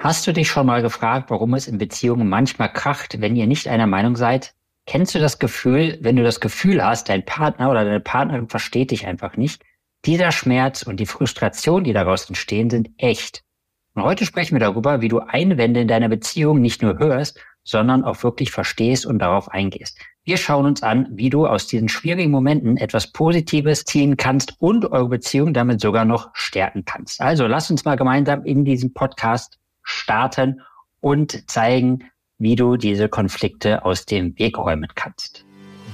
Hast du dich schon mal gefragt, warum es in Beziehungen manchmal kracht, wenn ihr nicht einer Meinung seid? Kennst du das Gefühl, wenn du das Gefühl hast, dein Partner oder deine Partnerin versteht dich einfach nicht? Dieser Schmerz und die Frustration, die daraus entstehen, sind echt. Und heute sprechen wir darüber, wie du Einwände in deiner Beziehung nicht nur hörst, sondern auch wirklich verstehst und darauf eingehst. Wir schauen uns an, wie du aus diesen schwierigen Momenten etwas Positives ziehen kannst und eure Beziehung damit sogar noch stärken kannst. Also lass uns mal gemeinsam in diesem Podcast starten und zeigen, wie du diese Konflikte aus dem Weg räumen kannst.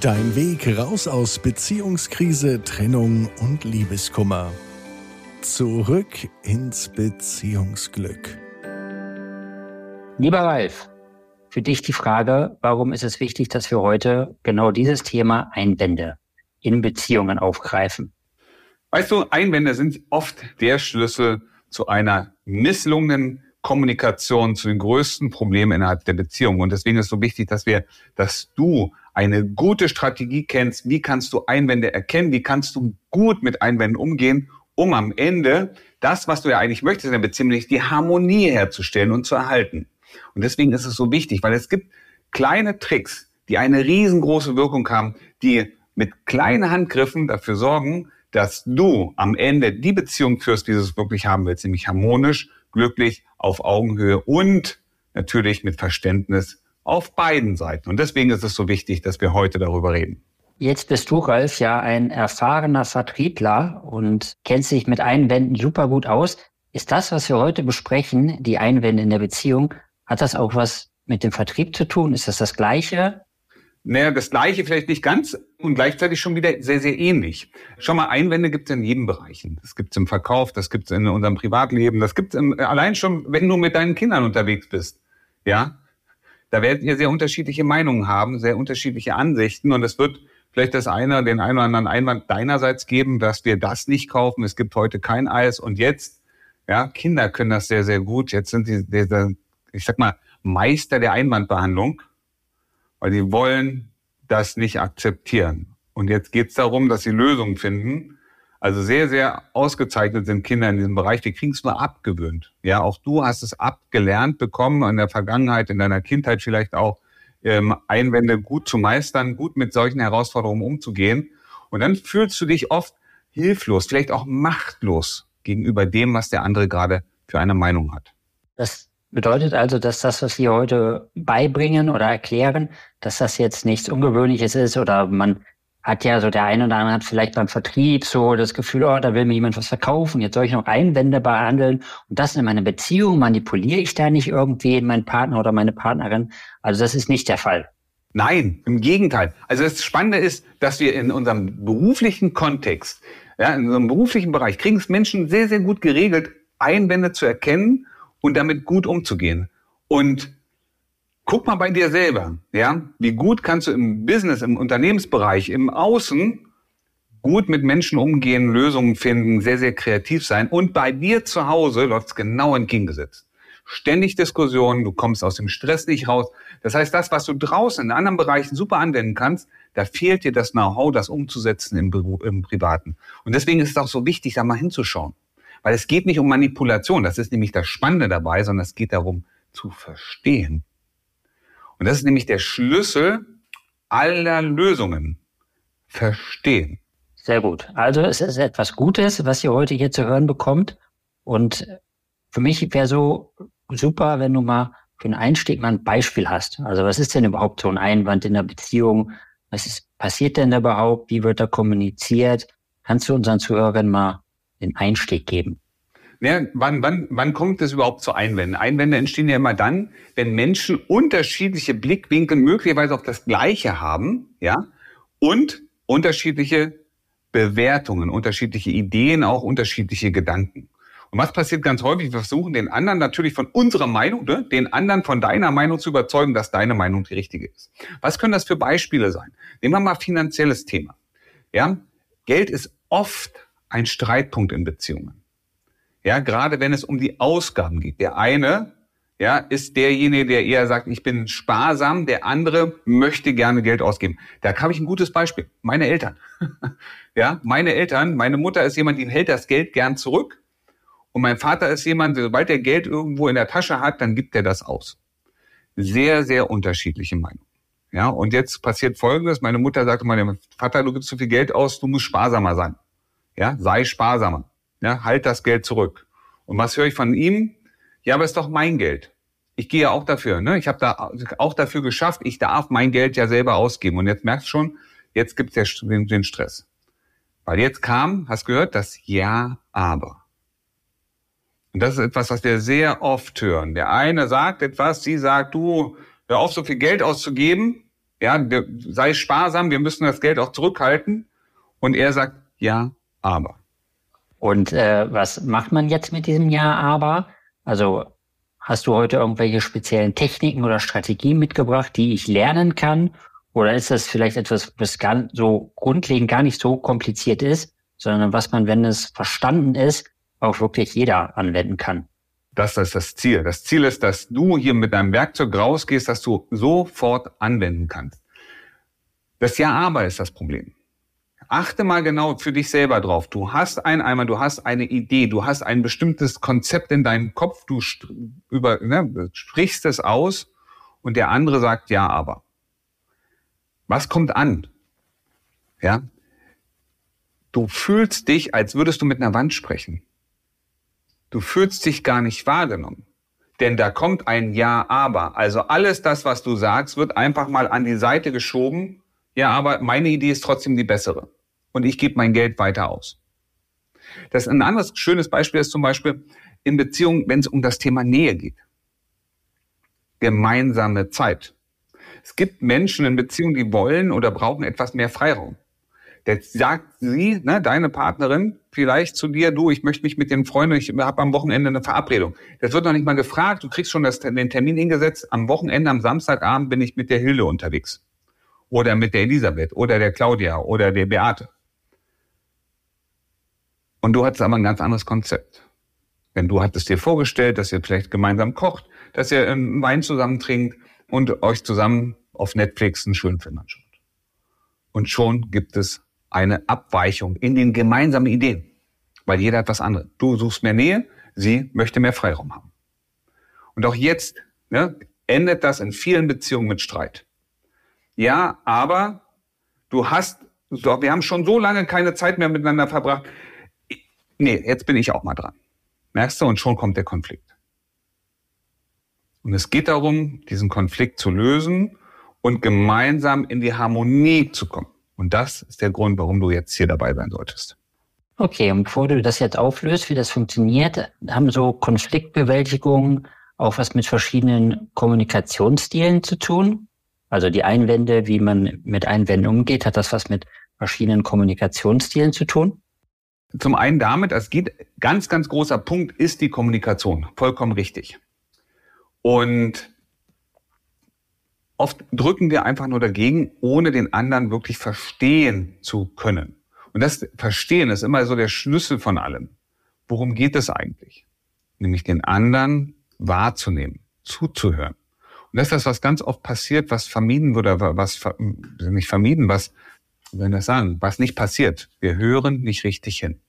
Dein Weg raus aus Beziehungskrise, Trennung und Liebeskummer. Zurück ins Beziehungsglück. Lieber Ralf, für dich die Frage, warum ist es wichtig, dass wir heute genau dieses Thema Einwände in Beziehungen aufgreifen? Weißt du, Einwände sind oft der Schlüssel zu einer misslungenen Kommunikation zu den größten Problemen innerhalb der Beziehung. Und deswegen ist es so wichtig, dass wir, dass du eine gute Strategie kennst. Wie kannst du Einwände erkennen? Wie kannst du gut mit Einwänden umgehen, um am Ende das, was du ja eigentlich möchtest in der Beziehung, nämlich die Harmonie herzustellen und zu erhalten. Und deswegen ist es so wichtig, weil es gibt kleine Tricks, die eine riesengroße Wirkung haben, die mit kleinen Handgriffen dafür sorgen, dass du am Ende die Beziehung führst, die du wirklich haben willst, nämlich harmonisch, glücklich, auf Augenhöhe und natürlich mit Verständnis auf beiden Seiten. Und deswegen ist es so wichtig, dass wir heute darüber reden. Jetzt bist du, Ralf, ja ein erfahrener Vertriebler und kennst dich mit Einwänden super gut aus. Ist das, was wir heute besprechen, die Einwände in der Beziehung, hat das auch was mit dem Vertrieb zu tun? Ist das das Gleiche? Naja, das Gleiche vielleicht nicht ganz und gleichzeitig schon wieder sehr, sehr ähnlich. Schau mal, Einwände gibt es in jedem Bereich. Das gibt es im Verkauf, das gibt es in unserem Privatleben, das gibt es allein schon, wenn du mit deinen Kindern unterwegs bist. Ja, da werdet ihr sehr unterschiedliche Meinungen haben, sehr unterschiedliche Ansichten und es wird vielleicht das eine, den einen oder anderen Einwand deinerseits geben, dass wir das nicht kaufen. Es gibt heute kein Eis und jetzt, ja, Kinder können das sehr, sehr gut. Jetzt sind sie, ich sag mal, Meister der Einwandbehandlung weil die wollen das nicht akzeptieren. Und jetzt geht es darum, dass sie Lösungen finden. Also sehr, sehr ausgezeichnet sind Kinder in diesem Bereich. Wir kriegen es nur abgewöhnt. Ja, auch du hast es abgelernt bekommen in der Vergangenheit, in deiner Kindheit vielleicht auch ähm, Einwände gut zu meistern, gut mit solchen Herausforderungen umzugehen. Und dann fühlst du dich oft hilflos, vielleicht auch machtlos gegenüber dem, was der andere gerade für eine Meinung hat. Das Bedeutet also, dass das, was wir heute beibringen oder erklären, dass das jetzt nichts Ungewöhnliches ist oder man hat ja so der eine oder andere hat vielleicht beim Vertrieb so das Gefühl, oh, da will mir jemand was verkaufen, jetzt soll ich noch Einwände behandeln und das in meiner Beziehung manipuliere ich da nicht irgendwie meinen Partner oder meine Partnerin. Also das ist nicht der Fall. Nein, im Gegenteil. Also das Spannende ist, dass wir in unserem beruflichen Kontext, ja, in unserem beruflichen Bereich kriegen es Menschen sehr, sehr gut geregelt, Einwände zu erkennen und damit gut umzugehen. Und guck mal bei dir selber, ja, wie gut kannst du im Business, im Unternehmensbereich, im Außen gut mit Menschen umgehen, Lösungen finden, sehr, sehr kreativ sein. Und bei dir zu Hause läuft es genau entgegengesetzt. Ständig Diskussionen, du kommst aus dem Stress nicht raus. Das heißt, das, was du draußen in anderen Bereichen super anwenden kannst, da fehlt dir das Know-how, das umzusetzen im, im Privaten. Und deswegen ist es auch so wichtig, da mal hinzuschauen. Weil es geht nicht um Manipulation, das ist nämlich das Spannende dabei, sondern es geht darum zu verstehen. Und das ist nämlich der Schlüssel aller Lösungen. Verstehen. Sehr gut. Also es ist etwas Gutes, was ihr heute hier zu hören bekommt. Und für mich wäre so super, wenn du mal für einen Einstieg mal ein Beispiel hast. Also was ist denn überhaupt so ein Einwand in der Beziehung? Was ist, passiert denn überhaupt? Wie wird da kommuniziert? Kannst du unseren Zuhörern mal den Einstieg geben? Ja, wann, wann, wann kommt es überhaupt zu Einwänden? Einwände entstehen ja immer dann, wenn Menschen unterschiedliche Blickwinkel möglicherweise auf das Gleiche haben, ja, und unterschiedliche Bewertungen, unterschiedliche Ideen, auch unterschiedliche Gedanken. Und was passiert ganz häufig? Wir versuchen den anderen natürlich von unserer Meinung, ne, den anderen von deiner Meinung zu überzeugen, dass deine Meinung die richtige ist. Was können das für Beispiele sein? Nehmen wir mal finanzielles Thema. Ja, Geld ist oft ein Streitpunkt in Beziehungen. Ja, gerade wenn es um die Ausgaben geht. Der eine, ja, ist derjenige, der eher sagt, ich bin sparsam, der andere möchte gerne Geld ausgeben. Da habe ich ein gutes Beispiel. Meine Eltern. ja, meine Eltern, meine Mutter ist jemand, die hält das Geld gern zurück Und mein Vater ist jemand, sobald er Geld irgendwo in der Tasche hat, dann gibt er das aus. Sehr, sehr unterschiedliche Meinungen. Ja, und jetzt passiert Folgendes. Meine Mutter sagte meinem Vater, du gibst zu viel Geld aus, du musst sparsamer sein. Ja, sei sparsamer. Ja, halt das Geld zurück. Und was höre ich von ihm? Ja, aber ist doch mein Geld. Ich gehe ja auch dafür. Ne? Ich habe da auch dafür geschafft. Ich darf mein Geld ja selber ausgeben. Und jetzt merkst du schon, jetzt gibt es den, den Stress. Weil jetzt kam, hast gehört, das Ja, aber. Und das ist etwas, was wir sehr oft hören. Der eine sagt etwas, sie sagt, du, hör auf, so viel Geld auszugeben. Ja, sei sparsam, wir müssen das Geld auch zurückhalten. Und er sagt, ja, aber. Und äh, was macht man jetzt mit diesem Ja, aber? Also hast du heute irgendwelche speziellen Techniken oder Strategien mitgebracht, die ich lernen kann? Oder ist das vielleicht etwas, was gar so grundlegend gar nicht so kompliziert ist, sondern was man, wenn es verstanden ist, auch wirklich jeder anwenden kann? Das ist das Ziel. Das Ziel ist, dass du hier mit deinem Werkzeug rausgehst, dass du sofort anwenden kannst. Das Ja, aber ist das Problem. Achte mal genau für dich selber drauf. Du hast ein einmal, du hast eine Idee, du hast ein bestimmtes Konzept in deinem Kopf, du über, ne, sprichst es aus und der andere sagt ja, aber. Was kommt an? Ja? Du fühlst dich, als würdest du mit einer Wand sprechen. Du fühlst dich gar nicht wahrgenommen. Denn da kommt ein Ja, aber. Also alles das, was du sagst, wird einfach mal an die Seite geschoben. Ja, aber meine Idee ist trotzdem die bessere und ich gebe mein Geld weiter aus. Das ein anderes schönes Beispiel ist zum Beispiel in Beziehungen, wenn es um das Thema Nähe geht. Gemeinsame Zeit. Es gibt Menschen in Beziehungen, die wollen oder brauchen etwas mehr Freiraum. Jetzt sagt sie, ne, deine Partnerin, vielleicht zu dir, du, ich möchte mich mit den Freunden, ich habe am Wochenende eine Verabredung. Das wird noch nicht mal gefragt, du kriegst schon das, den Termin hingesetzt, am Wochenende, am Samstagabend bin ich mit der Hilde unterwegs. Oder mit der Elisabeth oder der Claudia oder der Beate. Und du hattest aber ein ganz anderes Konzept. Denn du hattest dir vorgestellt, dass ihr vielleicht gemeinsam kocht, dass ihr einen Wein zusammen trinkt und euch zusammen auf Netflix einen schönen Film anschaut. Und schon gibt es eine Abweichung in den gemeinsamen Ideen. Weil jeder hat was anderes. Du suchst mehr Nähe, sie möchte mehr Freiraum haben. Und auch jetzt ne, endet das in vielen Beziehungen mit Streit. Ja, aber du hast, wir haben schon so lange keine Zeit mehr miteinander verbracht nee, jetzt bin ich auch mal dran. Merkst du? Und schon kommt der Konflikt. Und es geht darum, diesen Konflikt zu lösen und gemeinsam in die Harmonie zu kommen. Und das ist der Grund, warum du jetzt hier dabei sein solltest. Okay, und bevor du das jetzt auflöst, wie das funktioniert, haben so Konfliktbewältigungen auch was mit verschiedenen Kommunikationsstilen zu tun? Also die Einwände, wie man mit Einwänden umgeht, hat das was mit verschiedenen Kommunikationsstilen zu tun? Zum einen damit, es geht, ganz, ganz großer Punkt ist die Kommunikation. Vollkommen richtig. Und oft drücken wir einfach nur dagegen, ohne den anderen wirklich verstehen zu können. Und das Verstehen ist immer so der Schlüssel von allem. Worum geht es eigentlich? Nämlich den anderen wahrzunehmen, zuzuhören. Und das ist das, was ganz oft passiert, was vermieden wird, oder was nicht vermieden, was wenn das sagen, was nicht passiert. Wir hören nicht richtig hin.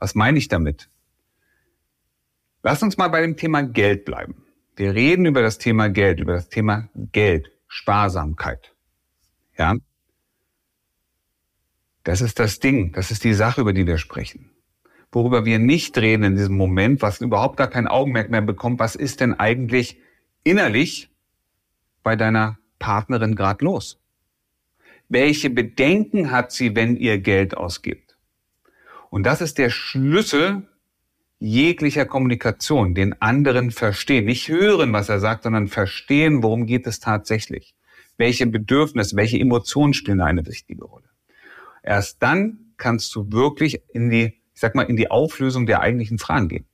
Was meine ich damit? Lass uns mal bei dem Thema Geld bleiben. Wir reden über das Thema Geld, über das Thema Geld, Sparsamkeit. Ja? Das ist das Ding, das ist die Sache, über die wir sprechen. Worüber wir nicht reden in diesem Moment, was überhaupt gar kein Augenmerk mehr bekommt, was ist denn eigentlich innerlich bei deiner Partnerin gerade los? Welche Bedenken hat sie, wenn ihr Geld ausgibt? Und das ist der Schlüssel jeglicher Kommunikation, den anderen verstehen. Nicht hören, was er sagt, sondern verstehen, worum geht es tatsächlich. Welche Bedürfnisse, welche Emotionen spielen eine wichtige Rolle. Erst dann kannst du wirklich in die, ich sag mal, in die Auflösung der eigentlichen Fragen gehen.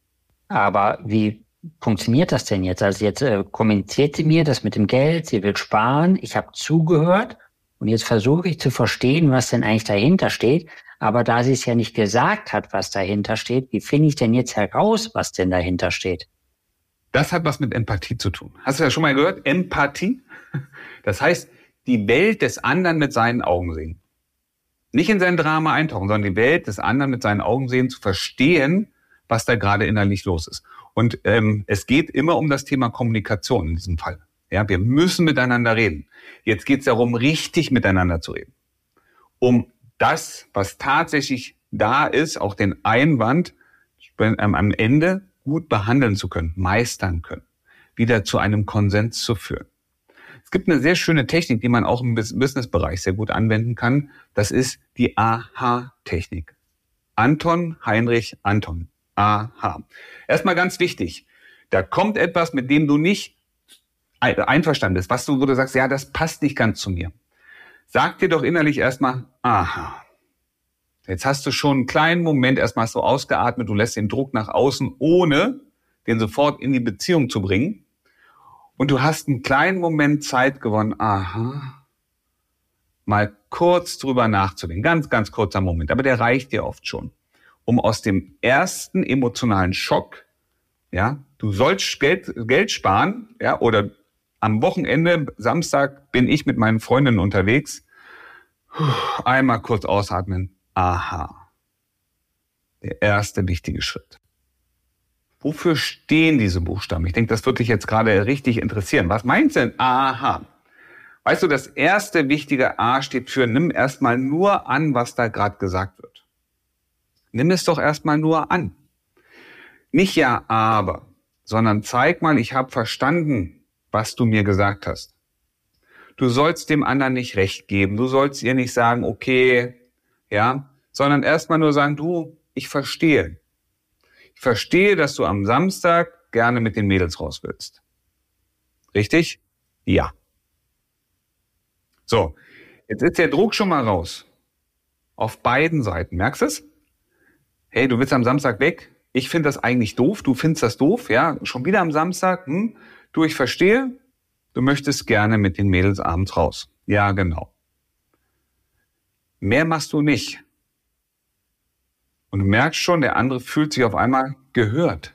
Aber wie funktioniert das denn jetzt? Also jetzt äh, kommuniziert sie mir das mit dem Geld, sie will sparen, ich habe zugehört und jetzt versuche ich zu verstehen, was denn eigentlich dahinter steht. Aber da sie es ja nicht gesagt hat, was dahinter steht, wie finde ich denn jetzt heraus, was denn dahinter steht? Das hat was mit Empathie zu tun. Hast du ja schon mal gehört? Empathie. Das heißt, die Welt des anderen mit seinen Augen sehen. Nicht in sein Drama eintauchen, sondern die Welt des anderen mit seinen Augen sehen, zu verstehen, was da gerade innerlich los ist. Und ähm, es geht immer um das Thema Kommunikation in diesem Fall. Ja, wir müssen miteinander reden. Jetzt geht es darum, richtig miteinander zu reden. Um das, was tatsächlich da ist, auch den Einwand ähm, am Ende gut behandeln zu können, meistern können, wieder zu einem Konsens zu führen. Es gibt eine sehr schöne Technik, die man auch im Businessbereich sehr gut anwenden kann. Das ist die AHA-Technik. Anton, Heinrich, Anton. AHA. Erstmal ganz wichtig. Da kommt etwas, mit dem du nicht einverstanden bist, was du, wo du sagst, ja, das passt nicht ganz zu mir. Sag dir doch innerlich erstmal, aha. Jetzt hast du schon einen kleinen Moment erstmal so ausgeatmet, du lässt den Druck nach außen, ohne den sofort in die Beziehung zu bringen. Und du hast einen kleinen Moment Zeit gewonnen, aha, mal kurz drüber nachzudenken. Ganz, ganz kurzer Moment. Aber der reicht dir oft schon, um aus dem ersten emotionalen Schock, ja, du sollst Geld, Geld sparen, ja, oder am Wochenende, Samstag, bin ich mit meinen Freundinnen unterwegs. Einmal kurz ausatmen. Aha. Der erste wichtige Schritt. Wofür stehen diese Buchstaben? Ich denke, das würde dich jetzt gerade richtig interessieren. Was meinst du denn? Aha. Weißt du, das erste wichtige A steht für nimm erstmal nur an, was da gerade gesagt wird. Nimm es doch erstmal nur an. Nicht ja, aber, sondern zeig mal, ich habe verstanden, was du mir gesagt hast. Du sollst dem anderen nicht recht geben. Du sollst ihr nicht sagen, okay, ja, sondern erstmal nur sagen, du, ich verstehe. Ich verstehe, dass du am Samstag gerne mit den Mädels raus willst. Richtig? Ja. So, jetzt ist der Druck schon mal raus. Auf beiden Seiten. Merkst du es? Hey, du willst am Samstag weg. Ich finde das eigentlich doof. Du findest das doof, ja? Schon wieder am Samstag. Hm? Du, ich verstehe, du möchtest gerne mit den Mädels abends raus. Ja, genau. Mehr machst du nicht. Und du merkst schon, der andere fühlt sich auf einmal gehört.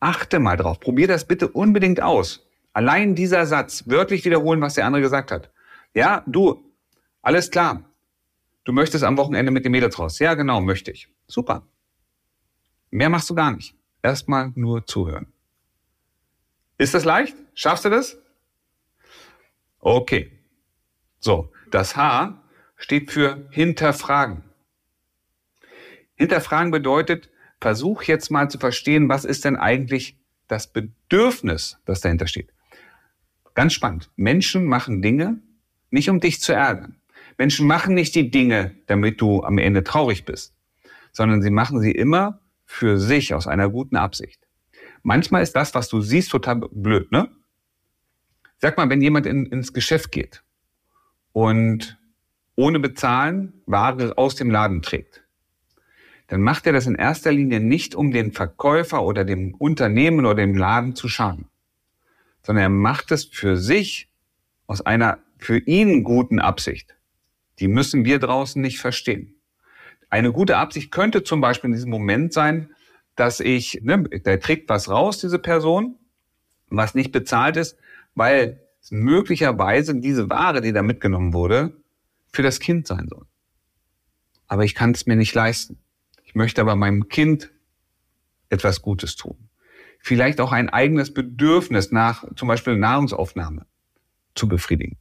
Achte mal drauf. Probier das bitte unbedingt aus. Allein dieser Satz, wörtlich wiederholen, was der andere gesagt hat. Ja, du, alles klar. Du möchtest am Wochenende mit den Mädels raus. Ja, genau, möchte ich. Super. Mehr machst du gar nicht. Erstmal nur zuhören. Ist das leicht? Schaffst du das? Okay. So, das H steht für hinterfragen. Hinterfragen bedeutet, versuch jetzt mal zu verstehen, was ist denn eigentlich das Bedürfnis, das dahinter steht. Ganz spannend. Menschen machen Dinge nicht, um dich zu ärgern. Menschen machen nicht die Dinge, damit du am Ende traurig bist, sondern sie machen sie immer für sich aus einer guten Absicht. Manchmal ist das, was du siehst, total blöd, ne? Sag mal, wenn jemand in, ins Geschäft geht und ohne bezahlen Ware aus dem Laden trägt, dann macht er das in erster Linie nicht, um den Verkäufer oder dem Unternehmen oder dem Laden zu schaden, sondern er macht es für sich aus einer für ihn guten Absicht. Die müssen wir draußen nicht verstehen. Eine gute Absicht könnte zum Beispiel in diesem Moment sein, dass ich, ne, der trägt was raus, diese Person, was nicht bezahlt ist, weil möglicherweise diese Ware, die da mitgenommen wurde, für das Kind sein soll. Aber ich kann es mir nicht leisten. Ich möchte aber meinem Kind etwas Gutes tun. Vielleicht auch ein eigenes Bedürfnis nach zum Beispiel Nahrungsaufnahme zu befriedigen.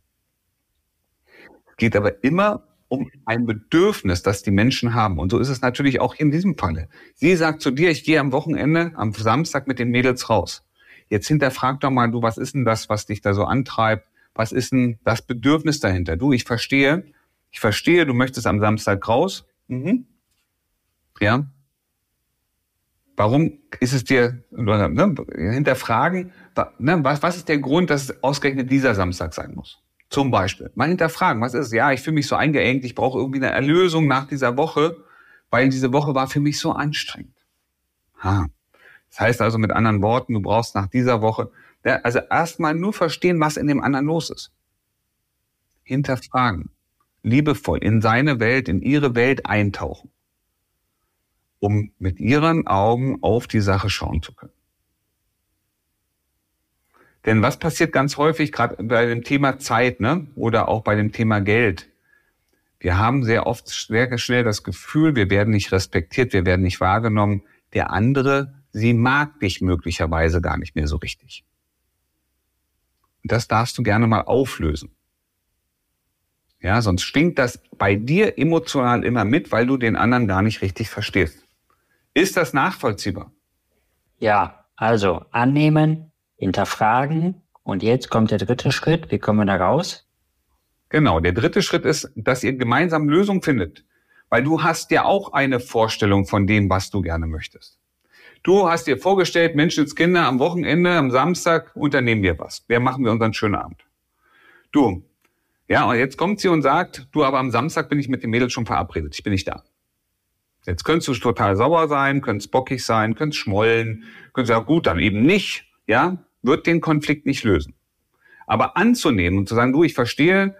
Geht aber immer um ein Bedürfnis, das die Menschen haben. Und so ist es natürlich auch in diesem Falle. Sie sagt zu dir, ich gehe am Wochenende, am Samstag mit den Mädels raus. Jetzt hinterfrag doch mal, du, was ist denn das, was dich da so antreibt? Was ist denn das Bedürfnis dahinter? Du, ich verstehe, ich verstehe, du möchtest am Samstag raus. Mhm. Ja. Warum ist es dir, ne, hinterfragen, ne, was, was ist der Grund, dass es ausgerechnet dieser Samstag sein muss? Zum Beispiel. Mal hinterfragen, was ist? Ja, ich fühle mich so eingeengt, ich brauche irgendwie eine Erlösung nach dieser Woche, weil diese Woche war für mich so anstrengend. Ha. Das heißt also mit anderen Worten, du brauchst nach dieser Woche, also erstmal nur verstehen, was in dem anderen los ist. Hinterfragen. Liebevoll in seine Welt, in ihre Welt eintauchen. Um mit ihren Augen auf die Sache schauen zu können. Denn was passiert ganz häufig, gerade bei dem Thema Zeit ne? oder auch bei dem Thema Geld? Wir haben sehr oft sehr schnell das Gefühl, wir werden nicht respektiert, wir werden nicht wahrgenommen, der andere, sie mag dich möglicherweise gar nicht mehr so richtig. Und das darfst du gerne mal auflösen. Ja, sonst stinkt das bei dir emotional immer mit, weil du den anderen gar nicht richtig verstehst. Ist das nachvollziehbar? Ja, also annehmen, hinterfragen und jetzt kommt der dritte Schritt. Wie kommen wir da raus? Genau, der dritte Schritt ist, dass ihr gemeinsam Lösungen findet. Weil du hast ja auch eine Vorstellung von dem, was du gerne möchtest. Du hast dir vorgestellt, Menschenskinder, am Wochenende, am Samstag unternehmen wir was. Wer machen wir unseren schönen Abend? Du. Ja, und jetzt kommt sie und sagt, du, aber am Samstag bin ich mit den Mädels schon verabredet. Ich bin nicht da. Jetzt könntest du total sauer sein, könntest bockig sein, könntest schmollen, könntest sagen, gut, dann eben nicht. Ja, wird den Konflikt nicht lösen. Aber anzunehmen und zu sagen, du, ich verstehe,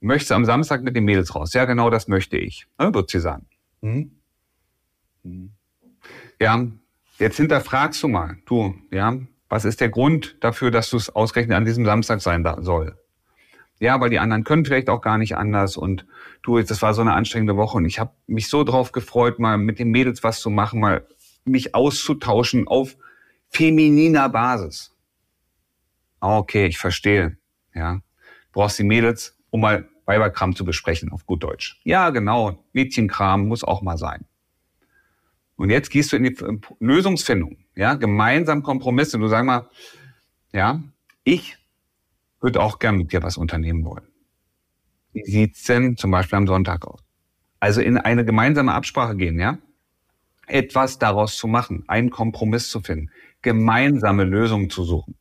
möchtest am Samstag mit den Mädels raus? Ja, genau das möchte ich. Wird sie sagen. Hm? Hm. Ja, jetzt hinterfragst du mal, du, ja, was ist der Grund dafür, dass du es ausgerechnet an diesem Samstag sein soll? Ja, weil die anderen können vielleicht auch gar nicht anders und du, das war so eine anstrengende Woche und ich habe mich so drauf gefreut, mal mit den Mädels was zu machen, mal mich auszutauschen auf femininer Basis. Okay, ich verstehe. Ja, brauchst die Mädels, um mal Weiberkram zu besprechen, auf gut Deutsch. Ja, genau, Mädchenkram muss auch mal sein. Und jetzt gehst du in die Lösungsfindung, ja, gemeinsam Kompromisse. Du sag mal, ja, ich würde auch gern mit dir was unternehmen wollen. Wie sieht's denn zum Beispiel am Sonntag aus? Also in eine gemeinsame Absprache gehen, ja? Etwas daraus zu machen, einen Kompromiss zu finden, gemeinsame Lösungen zu suchen.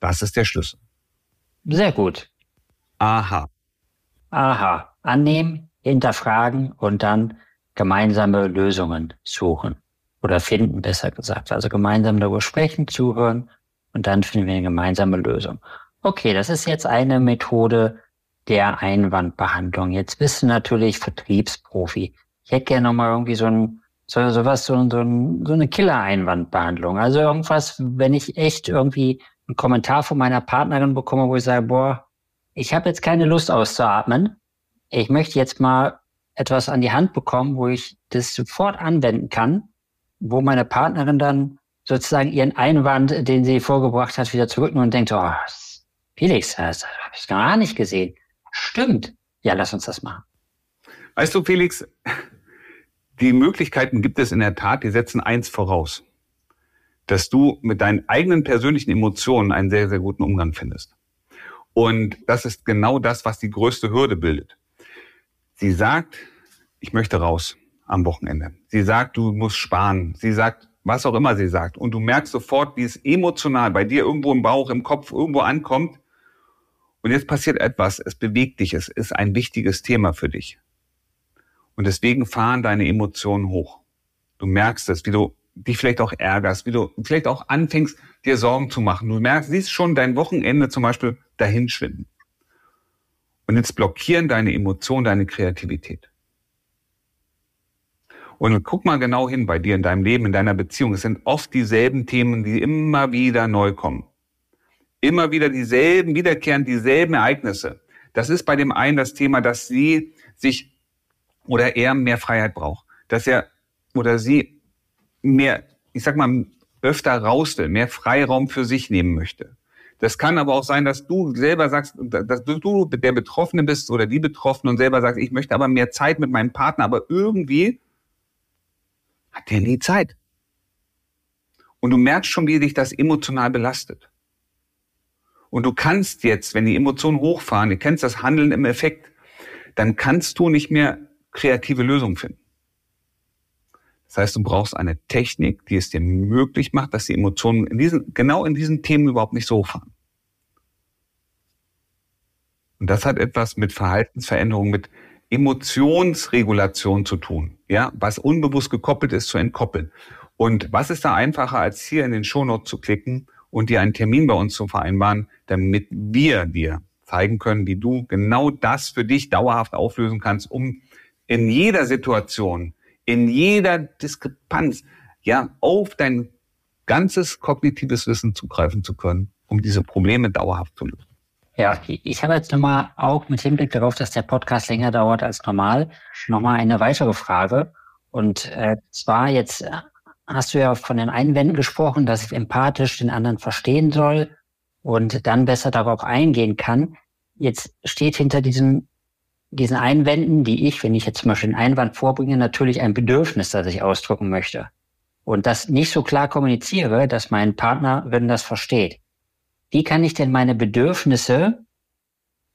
Das ist der Schlüssel. Sehr gut. Aha. Aha. Annehmen, hinterfragen und dann gemeinsame Lösungen suchen. Oder finden, besser gesagt. Also gemeinsam darüber sprechen, zuhören und dann finden wir eine gemeinsame Lösung. Okay, das ist jetzt eine Methode der Einwandbehandlung. Jetzt bist du natürlich Vertriebsprofi. Ich hätte gerne nochmal irgendwie so ein, so, so was, so, so, so eine Killer-Einwandbehandlung. Also irgendwas, wenn ich echt irgendwie einen Kommentar von meiner Partnerin bekomme, wo ich sage, boah, ich habe jetzt keine Lust auszuatmen. Ich möchte jetzt mal etwas an die Hand bekommen, wo ich das sofort anwenden kann, wo meine Partnerin dann sozusagen ihren Einwand, den sie vorgebracht hat, wieder zurücknimmt und denkt, oh, Felix, das habe ich gar nicht gesehen. Stimmt. Ja, lass uns das machen. Weißt du, Felix, die Möglichkeiten gibt es in der Tat, die setzen eins voraus. Dass du mit deinen eigenen persönlichen Emotionen einen sehr, sehr guten Umgang findest. Und das ist genau das, was die größte Hürde bildet. Sie sagt, ich möchte raus am Wochenende. Sie sagt, du musst sparen. Sie sagt, was auch immer sie sagt. Und du merkst sofort, wie es emotional bei dir irgendwo im Bauch, im Kopf irgendwo ankommt. Und jetzt passiert etwas. Es bewegt dich. Es ist ein wichtiges Thema für dich. Und deswegen fahren deine Emotionen hoch. Du merkst es, wie du dich vielleicht auch ärgerst, wie du vielleicht auch anfängst, dir Sorgen zu machen. Du merkst, siehst schon dein Wochenende zum Beispiel dahinschwinden. Und jetzt blockieren deine Emotionen deine Kreativität. Und guck mal genau hin bei dir in deinem Leben, in deiner Beziehung. Es sind oft dieselben Themen, die immer wieder neu kommen. Immer wieder dieselben, wiederkehrend dieselben Ereignisse. Das ist bei dem einen das Thema, dass sie sich oder er mehr Freiheit braucht. Dass er oder sie mehr, ich sag mal, öfter raus will, mehr Freiraum für sich nehmen möchte. Das kann aber auch sein, dass du selber sagst, dass du der Betroffene bist oder die Betroffene und selber sagst, ich möchte aber mehr Zeit mit meinem Partner, aber irgendwie hat der nie Zeit. Und du merkst schon, wie dich das emotional belastet. Und du kannst jetzt, wenn die Emotionen hochfahren, du kennst das Handeln im Effekt, dann kannst du nicht mehr kreative Lösungen finden. Das heißt, du brauchst eine Technik, die es dir möglich macht, dass die Emotionen in diesen, genau in diesen Themen überhaupt nicht so fahren. Und das hat etwas mit Verhaltensveränderung, mit Emotionsregulation zu tun. Ja, was unbewusst gekoppelt ist, zu entkoppeln. Und was ist da einfacher, als hier in den Shownote zu klicken und dir einen Termin bei uns zu vereinbaren, damit wir dir zeigen können, wie du genau das für dich dauerhaft auflösen kannst, um in jeder Situation in jeder Diskrepanz ja auf dein ganzes kognitives Wissen zugreifen zu können, um diese Probleme dauerhaft zu lösen. Ja, ich habe jetzt nochmal auch mit Hinblick darauf, dass der Podcast länger dauert als normal, nochmal eine weitere Frage. Und äh, zwar jetzt hast du ja von den Einwänden gesprochen, dass ich empathisch den anderen verstehen soll und dann besser darauf eingehen kann. Jetzt steht hinter diesem, diesen Einwänden, die ich, wenn ich jetzt zum Beispiel einen Einwand vorbringe, natürlich ein Bedürfnis, das ich ausdrücken möchte. Und das nicht so klar kommuniziere, dass mein Partner, wenn das versteht. Wie kann ich denn meine Bedürfnisse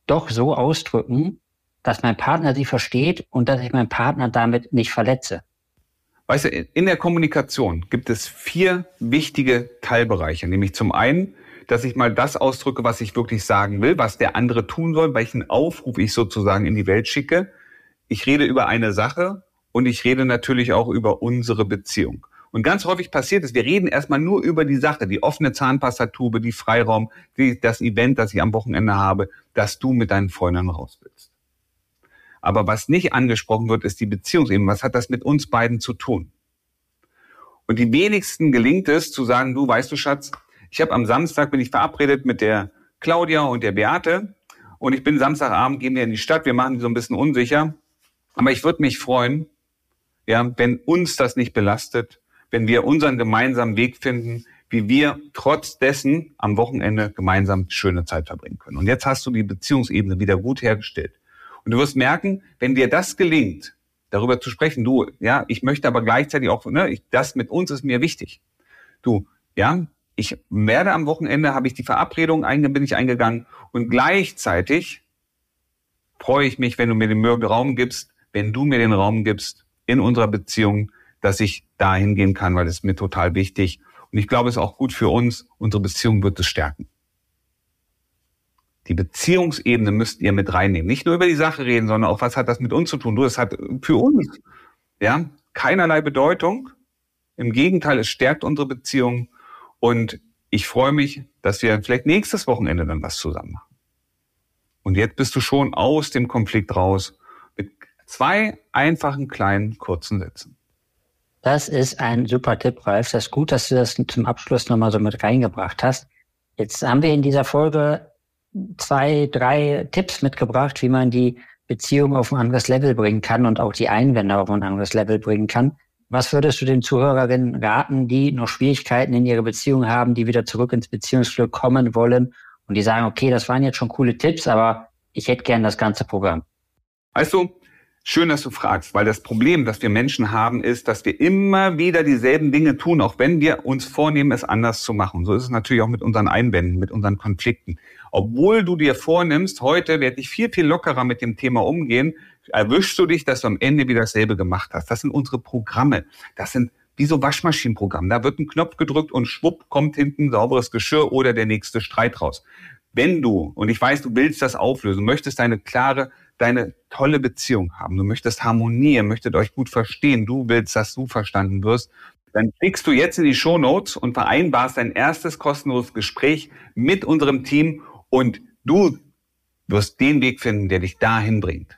doch so ausdrücken, dass mein Partner sie versteht und dass ich meinen Partner damit nicht verletze? Weißt du, in der Kommunikation gibt es vier wichtige Teilbereiche, nämlich zum einen, dass ich mal das ausdrücke, was ich wirklich sagen will, was der andere tun soll, welchen Aufruf ich sozusagen in die Welt schicke. Ich rede über eine Sache und ich rede natürlich auch über unsere Beziehung. Und ganz häufig passiert es, wir reden erstmal nur über die Sache, die offene Zahnpastatube, die Freiraum, die, das Event, das ich am Wochenende habe, dass du mit deinen Freunden raus willst. Aber was nicht angesprochen wird, ist die Beziehungsebene. Was hat das mit uns beiden zu tun? Und die wenigsten gelingt es zu sagen, du weißt du, Schatz, ich habe am Samstag bin ich verabredet mit der Claudia und der Beate und ich bin Samstagabend, gehen wir in die Stadt, wir machen die so ein bisschen unsicher. Aber ich würde mich freuen, ja, wenn uns das nicht belastet, wenn wir unseren gemeinsamen Weg finden, wie wir trotz dessen am Wochenende gemeinsam schöne Zeit verbringen können. Und jetzt hast du die Beziehungsebene wieder gut hergestellt. Und du wirst merken, wenn dir das gelingt, darüber zu sprechen, du, ja, ich möchte aber gleichzeitig auch, ne, ich, das mit uns ist mir wichtig. Du, ja, ich werde am Wochenende, habe ich die Verabredung, bin ich eingegangen und gleichzeitig freue ich mich, wenn du mir den Raum gibst, wenn du mir den Raum gibst in unserer Beziehung, dass ich da hingehen kann, weil das ist mir total wichtig. Und ich glaube, es ist auch gut für uns. Unsere Beziehung wird es stärken. Die Beziehungsebene müsst ihr mit reinnehmen. Nicht nur über die Sache reden, sondern auch, was hat das mit uns zu tun? Du, es hat für uns, ja, keinerlei Bedeutung. Im Gegenteil, es stärkt unsere Beziehung. Und ich freue mich, dass wir vielleicht nächstes Wochenende dann was zusammen machen. Und jetzt bist du schon aus dem Konflikt raus mit zwei einfachen, kleinen, kurzen Sätzen. Das ist ein super Tipp, Ralf. Das ist gut, dass du das zum Abschluss nochmal so mit reingebracht hast. Jetzt haben wir in dieser Folge zwei, drei Tipps mitgebracht, wie man die Beziehung auf ein anderes Level bringen kann und auch die Einwände auf ein anderes Level bringen kann. Was würdest du den Zuhörerinnen raten, die noch Schwierigkeiten in ihrer Beziehung haben, die wieder zurück ins Beziehungsglück kommen wollen und die sagen, okay, das waren jetzt schon coole Tipps, aber ich hätte gern das ganze Programm? Weißt du, Schön, dass du fragst, weil das Problem, das wir Menschen haben, ist, dass wir immer wieder dieselben Dinge tun, auch wenn wir uns vornehmen, es anders zu machen. So ist es natürlich auch mit unseren Einwänden, mit unseren Konflikten. Obwohl du dir vornimmst, heute werde ich viel, viel lockerer mit dem Thema umgehen, erwischst du dich, dass du am Ende wieder dasselbe gemacht hast. Das sind unsere Programme. Das sind wie so Waschmaschinenprogramm. Da wird ein Knopf gedrückt und schwupp kommt hinten sauberes Geschirr oder der nächste Streit raus. Wenn du, und ich weiß, du willst das auflösen, möchtest eine klare deine tolle Beziehung haben, du möchtest harmonieren, möchtet euch gut verstehen, du willst, dass du verstanden wirst, dann klickst du jetzt in die Show Notes und vereinbarst dein erstes kostenloses Gespräch mit unserem Team und du wirst den Weg finden, der dich dahin bringt,